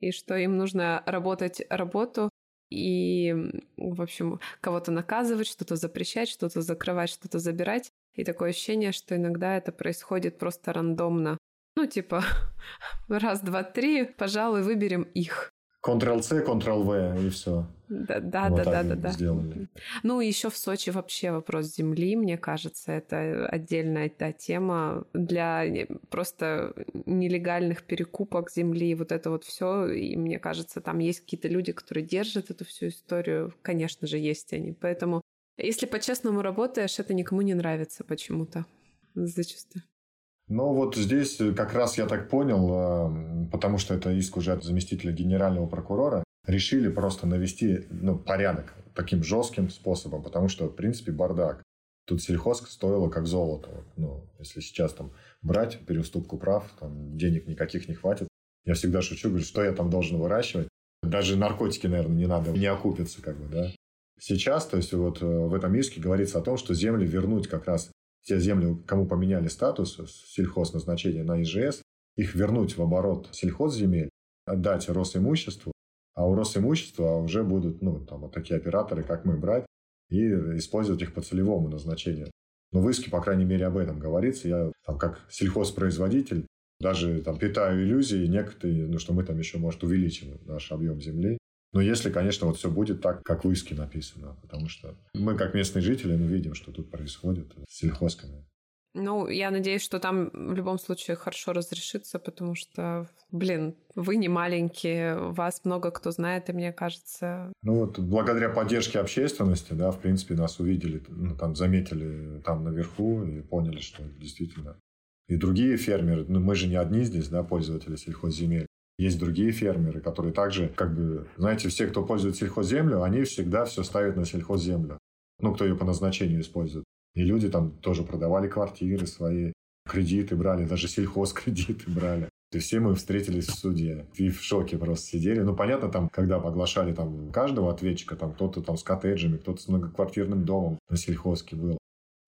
и что им нужно работать работу и, в общем, кого-то наказывать, что-то запрещать, что-то закрывать, что-то забирать. И такое ощущение, что иногда это происходит просто рандомно. Ну, типа, раз, два, три, пожалуй, выберем их. Ctrl-C, Ctrl-V и все. Да, да, вот да, да, да, сделали. Ну, еще в Сочи вообще вопрос земли, мне кажется, это отдельная та тема для просто нелегальных перекупок земли, вот это вот все. И мне кажется, там есть какие-то люди, которые держат эту всю историю. Конечно же, есть они. Поэтому, если по-честному работаешь, это никому не нравится почему-то. Зачастую. Ну, вот здесь как раз я так понял, э, потому что это иск уже от заместителя генерального прокурора, решили просто навести ну, порядок таким жестким способом, потому что, в принципе, бардак. Тут сельхоз стоило как золото. Ну, если сейчас там брать переуступку прав, там денег никаких не хватит. Я всегда шучу, говорю, что я там должен выращивать. Даже наркотики, наверное, не надо, не окупится как бы, да. Сейчас, то есть вот э, в этом иске говорится о том, что земли вернуть как раз те земли, кому поменяли статус сельхозназначения на ИЖС, их вернуть в оборот сельхозземель, отдать Росимуществу, а у Росимущества уже будут ну, там, вот такие операторы, как мы, брать и использовать их по целевому назначению. Но в иске, по крайней мере, об этом говорится. Я там, как сельхозпроизводитель даже там, питаю иллюзии некоторые, ну, что мы там еще, может, увеличим наш объем земли. Но если, конечно, вот все будет так, как в иске написано, потому что мы, как местные жители, мы видим, что тут происходит с сельхозками. Ну, я надеюсь, что там в любом случае хорошо разрешится, потому что, блин, вы не маленькие, вас много кто знает, и мне кажется... Ну вот, благодаря поддержке общественности, да, в принципе, нас увидели, ну, там, заметили там наверху и поняли, что действительно... И другие фермеры, ну, мы же не одни здесь, да, пользователи сельхозземель. Есть другие фермеры, которые также, как бы, знаете, все, кто пользует сельхозземлю, они всегда все ставят на сельхозземлю. Ну, кто ее по назначению использует. И люди там тоже продавали квартиры свои, кредиты брали, даже сельхозкредиты брали. И все мы встретились в суде. И в шоке просто сидели. Ну, понятно, там, когда поглашали там каждого ответчика, там кто-то там с коттеджами, кто-то с многоквартирным домом на сельхозке был.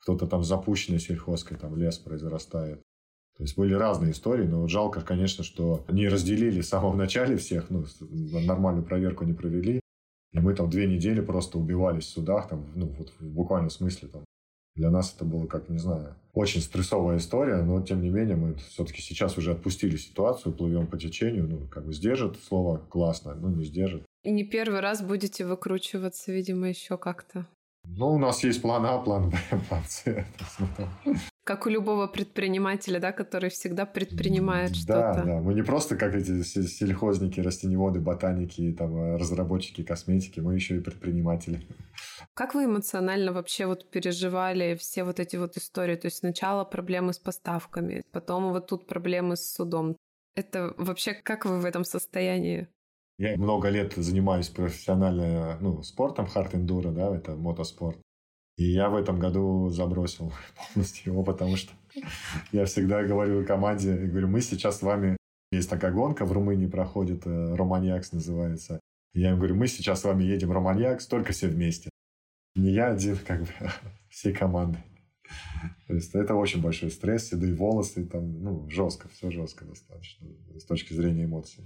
Кто-то там запущенной сельхозкой, там лес произрастает. То есть были разные истории, но жалко, конечно, что не разделили с самого начала всех, ну, нормальную проверку не провели. И мы там две недели просто убивались в судах, там, ну, вот в буквальном смысле там. Для нас это было, как, не знаю, очень стрессовая история, но, тем не менее, мы все-таки сейчас уже отпустили ситуацию, плывем по течению, ну, как бы сдержит слово классно, ну, не сдержит. И не первый раз будете выкручиваться, видимо, еще как-то. Ну, у нас есть план А, план Б, план С. Как у любого предпринимателя, да, который всегда предпринимает что-то. Да, да. Мы не просто как эти сельхозники, растеневоды, ботаники, там, э, разработчики косметики, мы еще и предприниматели. Как вы эмоционально вообще вот переживали все вот эти вот истории? То есть сначала проблемы с поставками, потом вот тут проблемы с судом. Это вообще как вы в этом состоянии? Я много лет занимаюсь профессионально ну, спортом, хард-эндуро, да, это мотоспорт. И я в этом году забросил полностью его, потому что я всегда говорю команде, говорю, мы сейчас с вами, есть такая гонка в Румынии проходит, э, Романьякс называется. Я им говорю, мы сейчас с вами едем Романьякс, только все вместе. Не я один, как бы, всей командой. То есть это очень большой стресс, седые волосы, там, ну, жестко, все жестко достаточно с точки зрения эмоций.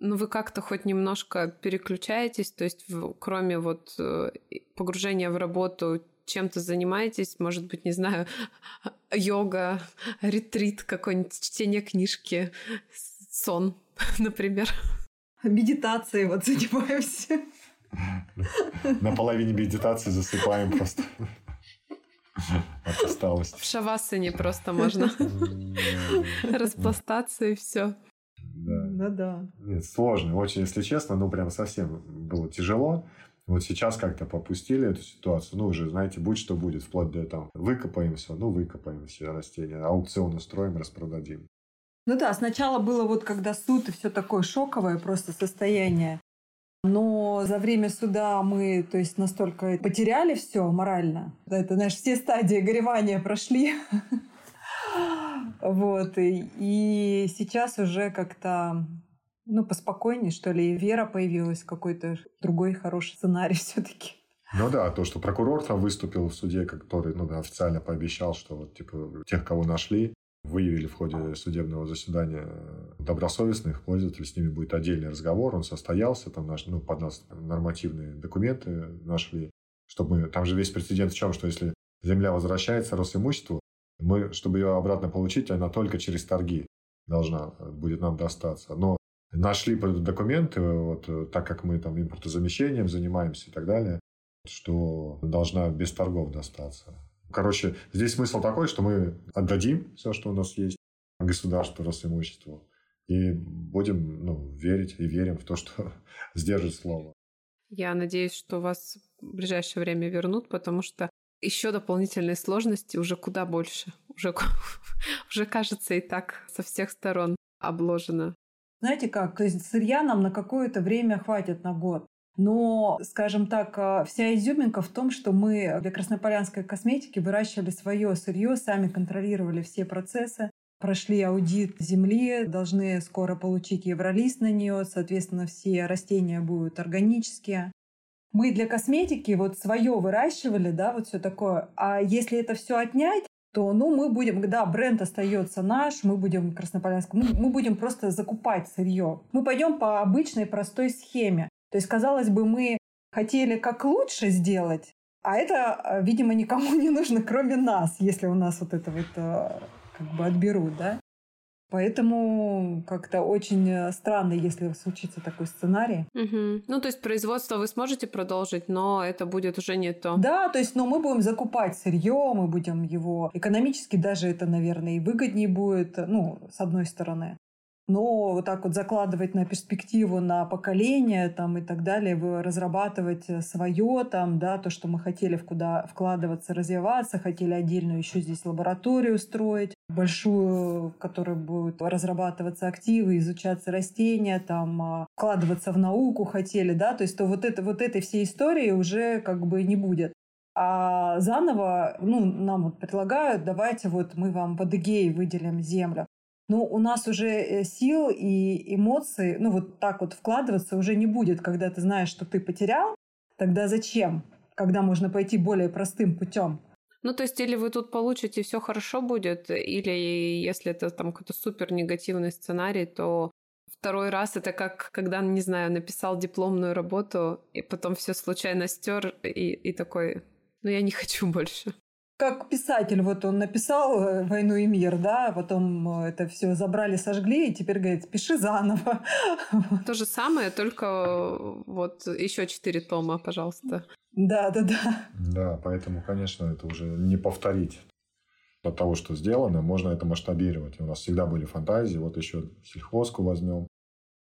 Ну, вы как-то хоть немножко переключаетесь, то есть в, кроме вот э, погружения в работу, чем-то занимаетесь, может быть, не знаю, йога, ретрит какой-нибудь, чтение книжки, сон, например. Медитацией вот занимаемся. На половине медитации засыпаем просто. От усталости. В шавасане просто можно распластаться и все. Да. Ну да. Нет, сложно. Очень, если честно, ну прям совсем было тяжело. Вот сейчас как-то попустили эту ситуацию. Ну, уже, знаете, будь что будет, вплоть до там выкопаем все, ну, выкопаем все растения, аукцион устроим, распродадим. Ну да, сначала было вот когда суд и все такое шоковое просто состояние. Но за время суда мы, то есть, настолько потеряли все морально. Это, знаешь, все стадии горевания прошли. Вот. И, и сейчас уже как-то ну, поспокойнее, что ли, вера появилась, какой-то другой хороший сценарий все-таки. Ну да, то, что прокурор там выступил в суде, который ну, официально пообещал, что вот типа тех, кого нашли, выявили в ходе судебного заседания добросовестных пользователей, с ними будет отдельный разговор, он состоялся, там наш, ну, под нас нормативные документы нашли, чтобы мы, там же весь прецедент в чем, что если земля возвращается Росимуществу, мы, чтобы ее обратно получить, она только через торги должна э, будет нам достаться. Но нашли документы, вот, э, так как мы там импортозамещением занимаемся и так далее, что должна без торгов достаться. Короче, здесь смысл такой, что мы отдадим все, что у нас есть государству, Росимуществу, и будем ну, верить и верим в то, что сдержит слово. Я надеюсь, что вас в ближайшее время вернут, потому что еще дополнительные сложности уже куда больше. Уже, уже кажется и так со всех сторон обложено. Знаете как, то есть сырья нам на какое-то время хватит на год. Но, скажем так, а, вся изюминка в том, что мы для краснополянской косметики выращивали свое сырье, сами контролировали все процессы, прошли аудит земли, должны скоро получить евролист на нее, соответственно, все растения будут органические. Мы для косметики вот свое выращивали, да, вот все такое. А если это все отнять, то, ну, мы будем, да, бренд остается наш, мы будем Краснополянском, мы, мы будем просто закупать сырье. Мы пойдем по обычной простой схеме. То есть, казалось бы, мы хотели как лучше сделать, а это, э, видимо, никому не нужно, кроме нас, если у нас вот это вот э, как бы отберут, да. Поэтому как-то очень э, странно, если случится такой сценарий. Угу. Ну, то есть производство вы сможете продолжить, но это будет уже не то. Да, то есть, но мы будем закупать сырье, мы будем его экономически даже это, наверное, и выгоднее будет, ну, с одной стороны. Но вот так вот закладывать на перспективу, на поколение там, и так далее, разрабатывать свое, там, да, то, что мы хотели в куда вкладываться, развиваться, хотели отдельную еще здесь лабораторию строить, большую, в которой будут разрабатываться активы, изучаться растения, там, а, вкладываться в науку хотели, да, то есть то вот, это, вот этой всей истории уже как бы не будет. А заново, ну, нам вот предлагают, давайте вот мы вам в Адыгее выделим землю но у нас уже э, сил и эмоций, ну вот так вот вкладываться уже не будет, когда ты знаешь, что ты потерял, тогда зачем, когда можно пойти более простым путем? Ну, то есть, или вы тут получите, все хорошо будет, или если это там какой-то супер негативный сценарий, то второй раз это как, когда, не знаю, написал дипломную работу, и потом все случайно стер, и, и такой, ну, я не хочу больше как писатель, вот он написал э, «Войну и мир», да, потом э, это все забрали, сожгли, и теперь говорит, пиши заново. То же самое, только вот еще четыре тома, пожалуйста. Да, да, да. Да, поэтому, конечно, это уже не повторить. От того, что сделано, можно это масштабировать. У нас всегда были фантазии, вот еще сельхозку возьмем,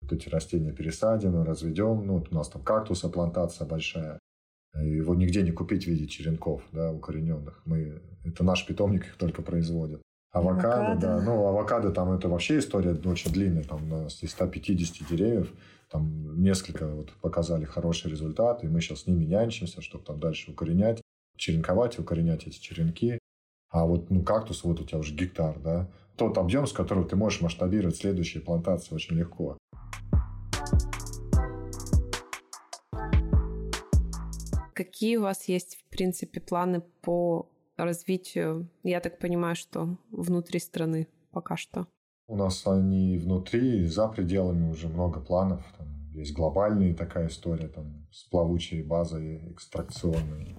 вот эти растения пересадим, разведем. Ну, вот у нас там кактуса, плантация большая. Его нигде не купить в виде черенков, да, укорененных. Мы, это наш питомник их только производит. Авокадо, авокадо, да. Ну, авокадо там это вообще история очень длинная. Там у нас из 150 деревьев там несколько вот показали хороший результат, и мы сейчас с ними нянчимся, чтобы там дальше укоренять, черенковать и укоренять эти черенки. А вот ну, кактус, вот у тебя уже гектар, да. Тот объем, с которым ты можешь масштабировать следующие плантации очень легко. Какие у вас есть, в принципе, планы по развитию, я так понимаю, что внутри страны пока что? У нас они внутри, за пределами уже много планов. Там есть глобальная такая история там, с плавучей базой экстракционной.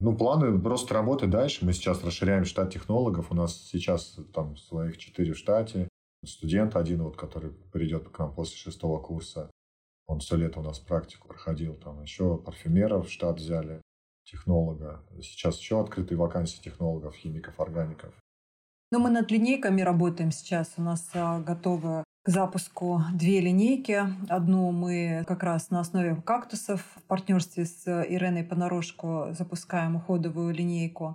Ну, планы просто работать дальше. Мы сейчас расширяем штат технологов. У нас сейчас там своих четыре в штате. Студент один, вот, который придет к нам после шестого курса. Он все лето у нас практику проходил. Там еще парфюмеров в штат взяли, технолога. Сейчас еще открытые вакансии технологов, химиков, органиков. Ну, мы над линейками работаем сейчас. У нас а, готовы к запуску две линейки. Одну мы как раз на основе кактусов в партнерстве с Иреной Понарошку запускаем уходовую линейку.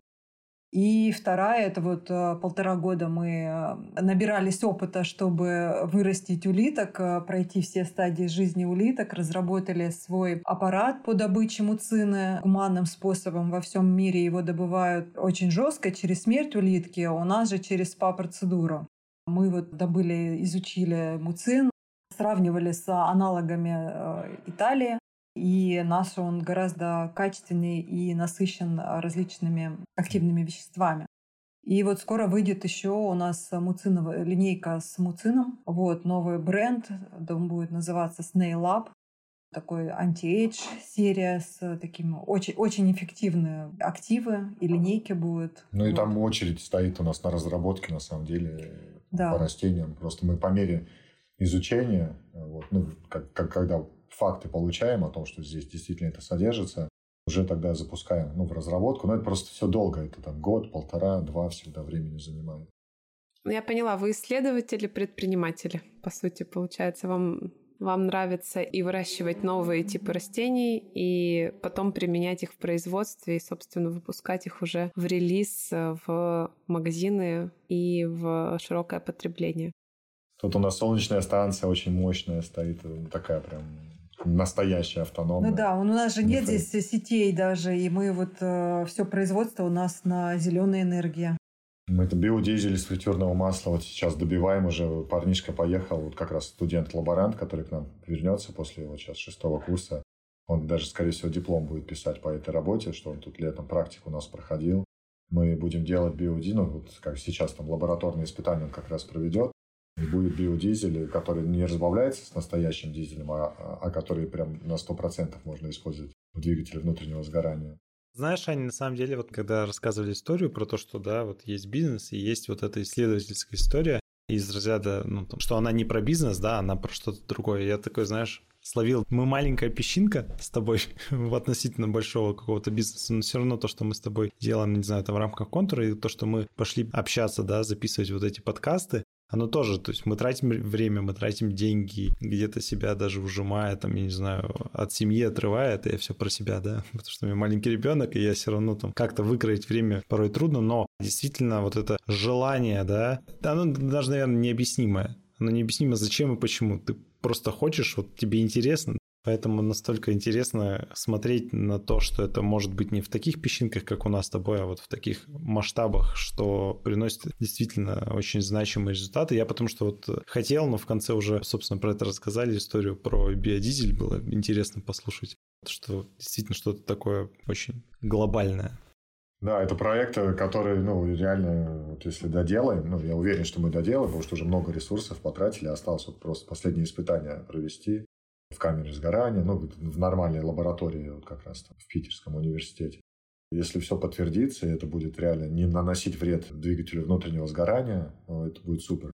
И вторая, это вот э, полтора года мы э, набирались опыта, чтобы вырастить улиток, э, пройти все стадии жизни улиток, разработали свой аппарат по добыче муцины гуманным способом. Во всем мире его добывают очень жестко, через смерть улитки, у нас же через СПА-процедуру. Мы вот добыли, изучили муцин, сравнивали с аналогами Италии, и наш он гораздо качественнее и насыщен различными активными веществами. И вот скоро выйдет еще у нас муциновая линейка с муцином. Вот новый бренд, он будет называться Snail Lab. Такой anti-age серия с таким очень, очень эффективные активы и линейки будут. Ну вот. и там очередь стоит у нас на разработке, на самом деле, да. по растениям. Просто мы по мере изучения, вот, ну, как, как, когда факты получаем о том, что здесь действительно это содержится, уже тогда запускаем ну, в разработку. Но это просто все долго. Это там год, полтора, два всегда времени занимает. Ну, я поняла, вы исследователи, предприниматели, по сути, получается, вам вам нравится и выращивать новые типы растений, и потом применять их в производстве, и, собственно, выпускать их уже в релиз, э, в магазины и в широкое потребление. Тут у нас солнечная станция очень мощная стоит, такая прям настоящая автономная. Ну да, у нас же нет здесь сетей даже, и мы вот э, все производство у нас на зеленой энергии. Мы это биодизель из фритюрного масла вот сейчас добиваем уже. Парнишка поехал, вот как раз студент-лаборант, который к нам вернется после вот сейчас шестого курса. Он даже, скорее всего, диплом будет писать по этой работе, что он тут летом практику у нас проходил. Мы будем делать биодизель, ну, вот как сейчас там лабораторные испытания он как раз проведет. И будет биодизель, который не разбавляется с настоящим дизелем, а, а который прям на 100% можно использовать в двигателе внутреннего сгорания. Знаешь, Аня, на самом деле, вот когда рассказывали историю про то, что, да, вот есть бизнес и есть вот эта исследовательская история из разряда, ну, там, что она не про бизнес, да, она про что-то другое. Я такой, знаешь, словил. Мы маленькая песчинка с тобой в относительно большого какого-то бизнеса, но все равно то, что мы с тобой делаем, не знаю, там в рамках контура, и то, что мы пошли общаться, да, записывать вот эти подкасты, оно тоже, то есть мы тратим время, мы тратим деньги, где-то себя даже ужимая, там, я не знаю, от семьи отрывая, это я все про себя, да, потому что у меня маленький ребенок, и я все равно там как-то выкроить время порой трудно, но действительно вот это желание, да, оно даже, наверное, необъяснимое. Оно необъяснимо, зачем и почему. Ты просто хочешь, вот тебе интересно, Поэтому настолько интересно смотреть на то, что это может быть не в таких песчинках, как у нас с тобой, а вот в таких масштабах, что приносит действительно очень значимые результаты. Я потому что вот хотел, но в конце уже, собственно, про это рассказали, историю про биодизель было интересно послушать, что действительно что-то такое очень глобальное. Да, это проекты, которые, ну, реально, вот если доделаем, ну, я уверен, что мы доделаем, потому что уже много ресурсов потратили, осталось вот просто последние испытания провести в камере сгорания, ну, в нормальной лаборатории, вот как раз там в Питерском университете. Если все подтвердится, и это будет реально не наносить вред двигателю внутреннего сгорания, это будет супер.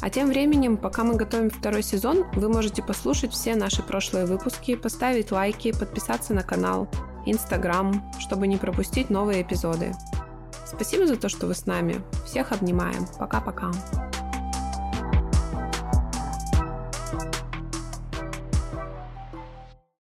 А тем временем, пока мы готовим второй сезон, вы можете послушать все наши прошлые выпуски, поставить лайки, подписаться на канал, Инстаграм, чтобы не пропустить новые эпизоды. Спасибо за то, что вы с нами. Всех обнимаем. Пока-пока.